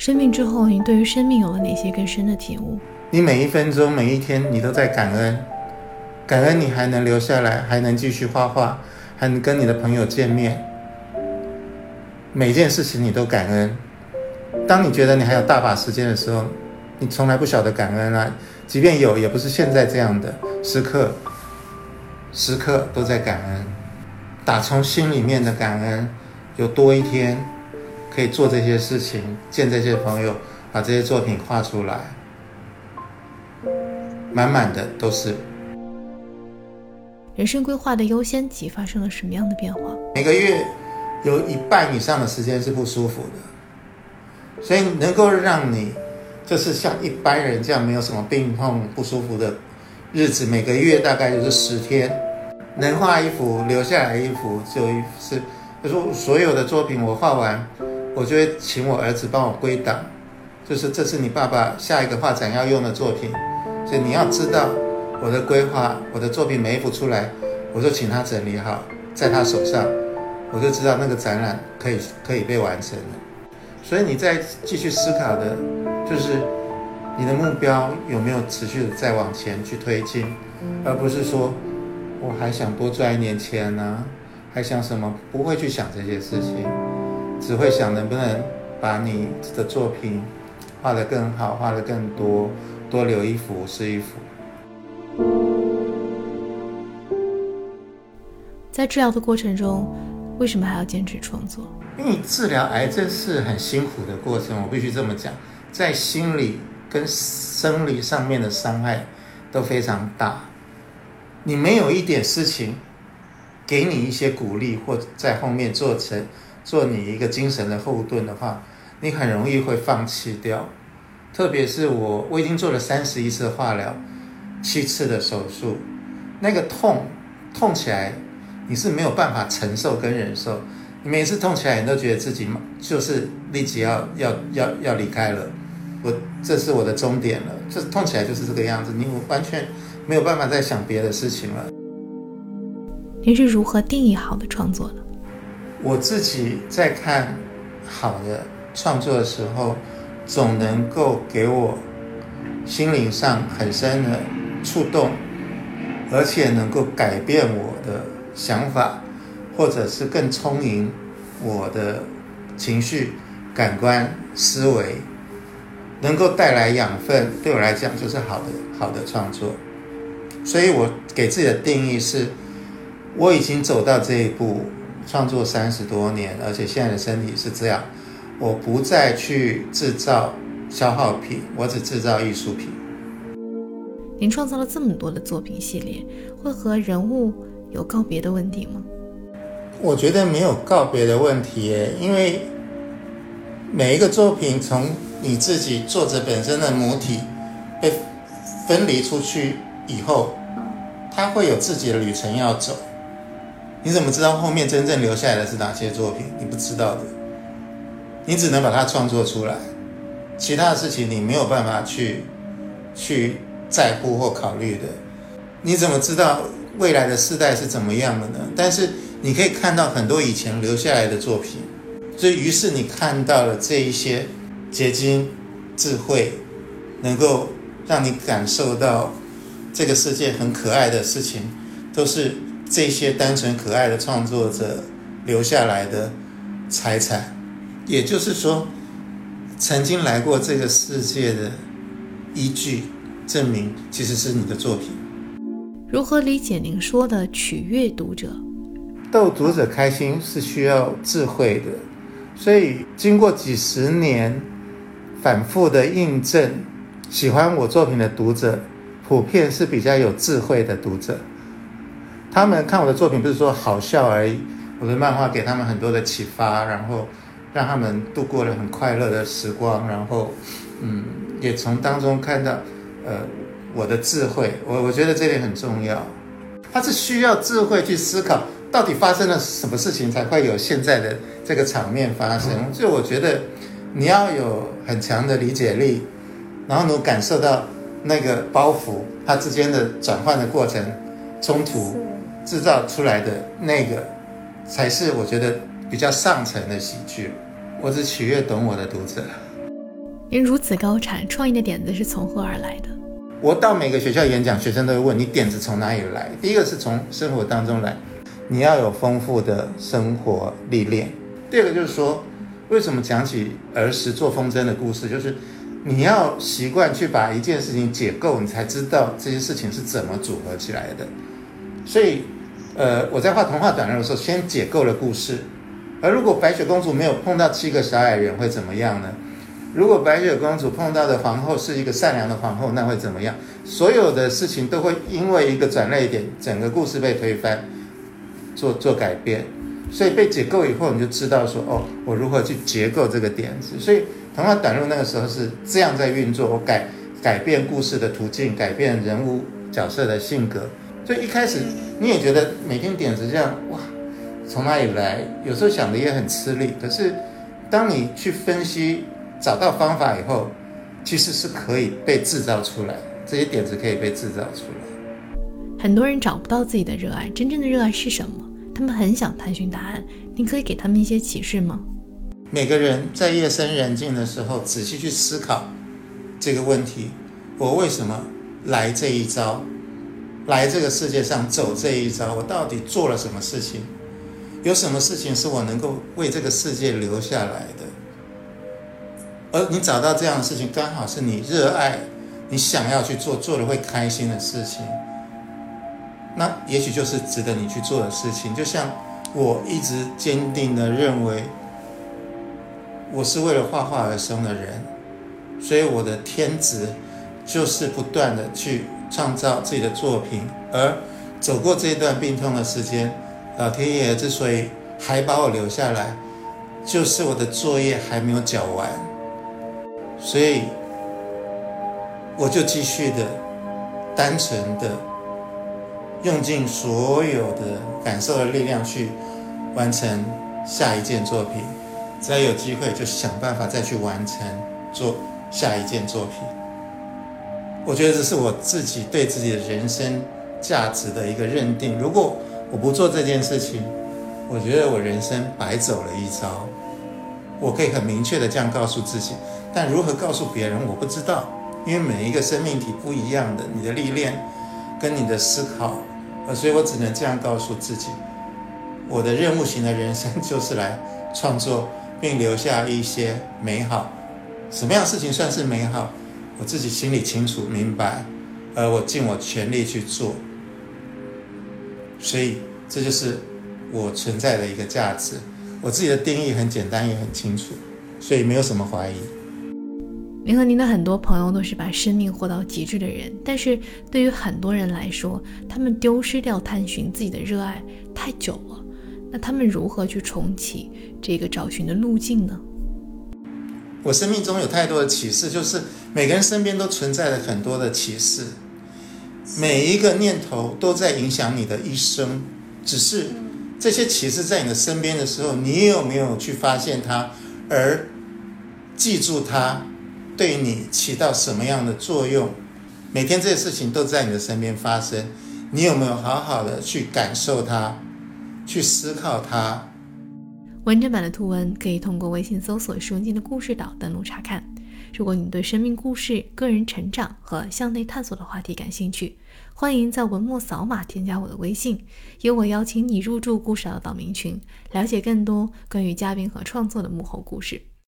生病之后，您对于生命有了哪些更深的体悟？你每一分钟、每一天，你都在感恩，感恩你还能留下来，还能继续画画，还能跟你的朋友见面。每件事情你都感恩。当你觉得你还有大把时间的时候，你从来不晓得感恩啊。即便有，也不是现在这样的时刻，时刻都在感恩，打从心里面的感恩，有多一天可以做这些事情，见这些朋友，把这些作品画出来，满满的都是。人生规划的优先级发生了什么样的变化？每个月有一半以上的时间是不舒服的，所以能够让你。就是像一般人这样没有什么病痛不舒服的日子，每个月大概就是十天，能画一幅留下来一幅就一是，就是所有的作品我画完，我就会请我儿子帮我归档，就是这是你爸爸下一个画展要用的作品，所以你要知道我的规划，我的作品每一幅出来，我就请他整理好，在他手上，我就知道那个展览可以可以被完成了，所以你再继续思考的。就是你的目标有没有持续的再往前去推进，而不是说我还想多赚一点钱呢，还想什么？不会去想这些事情，只会想能不能把你的作品画得更好，画得更多，多留一幅是一幅。在治疗的过程中，为什么还要坚持创作？因为治疗癌症是很辛苦的过程，我必须这么讲。在心理跟生理上面的伤害都非常大，你没有一点事情给你一些鼓励，或在后面做成做你一个精神的后盾的话，你很容易会放弃掉。特别是我，我已经做了三十一次化疗，七次的手术，那个痛痛起来你是没有办法承受跟忍受，你每次痛起来你都觉得自己就是立即要要要要离开了。我这是我的终点了，这痛起来就是这个样子，你完全没有办法再想别的事情了。您是如何定义好的创作的？我自己在看好的创作的时候，总能够给我心灵上很深的触动，而且能够改变我的想法，或者是更充盈我的情绪、感官、思维。能够带来养分，对我来讲就是好的好的创作。所以我给自己的定义是：我已经走到这一步，创作三十多年，而且现在的身体是这样，我不再去制造消耗品，我只制造艺术品。您创造了这么多的作品系列，会和人物有告别的问题吗？我觉得没有告别的问题，因为每一个作品从你自己作者本身的母体被分离出去以后，它会有自己的旅程要走。你怎么知道后面真正留下来的是哪些作品？你不知道的，你只能把它创作出来。其他的事情你没有办法去去在乎或考虑的。你怎么知道未来的世代是怎么样的呢？但是你可以看到很多以前留下来的作品，所以于是你看到了这一些。结晶、智慧，能够让你感受到这个世界很可爱的事情，都是这些单纯可爱的创作者留下来的财产。也就是说，曾经来过这个世界的依据，证明其实是你的作品。如何理解您说的取悦读者？逗读者开心是需要智慧的，所以经过几十年。反复的印证，喜欢我作品的读者，普遍是比较有智慧的读者。他们看我的作品，不是说好笑而已，我的漫画给他们很多的启发，然后让他们度过了很快乐的时光，然后，嗯，也从当中看到，呃，我的智慧。我我觉得这点很重要。他是需要智慧去思考，到底发生了什么事情才会有现在的这个场面发生。所以我觉得。你要有很强的理解力，然后能感受到那个包袱它之间的转换的过程、冲突制造出来的那个，才是我觉得比较上层的喜剧。我只取悦懂我的读者。您如此高产，创意的点子是从何而来的？我到每个学校演讲，学生都会问你点子从哪里来。第一个是从生活当中来，你要有丰富的生活历练。第二个就是说，为什么讲起儿时做风筝的故事，就是你要习惯去把一件事情解构，你才知道这些事情是怎么组合起来的。所以，呃，我在画童话短路的时候，先解构了故事。而如果白雪公主没有碰到七个小矮人，会怎么样呢？如果白雪公主碰到的皇后是一个善良的皇后，那会怎么样？所有的事情都会因为一个转捩点，整个故事被推翻，做做改变。所以被解构以后，你就知道说，哦，我如何去结构这个点子。所以童话短路那个时候是这样在运作，我改改变故事的途径，改变人物角色的性格。所以一开始你也觉得每天点子这样，哇，从哪里来？有时候想的也很吃力。可是当你去分析。找到方法以后，其实是可以被制造出来，这些点子可以被制造出来。很多人找不到自己的热爱，真正的热爱是什么？他们很想探寻答案，你可以给他们一些启示吗？每个人在夜深人静的时候，仔细去思考这个问题：我为什么来这一招？来这个世界上走这一遭？我到底做了什么事情？有什么事情是我能够为这个世界留下来的？而你找到这样的事情，刚好是你热爱、你想要去做、做的会开心的事情，那也许就是值得你去做的事情。就像我一直坚定的认为，我是为了画画而生的人，所以我的天职就是不断的去创造自己的作品。而走过这段病痛的时间，老天爷之所以还把我留下来，就是我的作业还没有缴完。所以，我就继续的、单纯的，用尽所有的感受的力量去完成下一件作品。只要有机会，就想办法再去完成做下一件作品。我觉得这是我自己对自己的人生价值的一个认定。如果我不做这件事情，我觉得我人生白走了一遭。我可以很明确的这样告诉自己。但如何告诉别人，我不知道，因为每一个生命体不一样的，你的历练跟你的思考，呃，所以我只能这样告诉自己：我的任务型的人生就是来创作，并留下一些美好。什么样事情算是美好？我自己心里清楚明白，而我尽我全力去做。所以这就是我存在的一个价值。我自己的定义很简单，也很清楚，所以没有什么怀疑。您和您的很多朋友都是把生命活到极致的人，但是对于很多人来说，他们丢失掉探寻自己的热爱太久了。那他们如何去重启这个找寻的路径呢？我生命中有太多的启示，就是每个人身边都存在着很多的启示，每一个念头都在影响你的一生。只是这些启示在你的身边的时候，你有没有去发现它，而记住它？对你起到什么样的作用？每天这些事情都在你的身边发生，你有没有好好的去感受它，去思考它？完整版的图文可以通过微信搜索“书文静的故事岛”登录查看。如果你对生命故事、个人成长和向内探索的话题感兴趣，欢迎在文末扫码添加我的微信，由我邀请你入驻故事岛的岛民群，了解更多关于嘉宾和创作的幕后故事。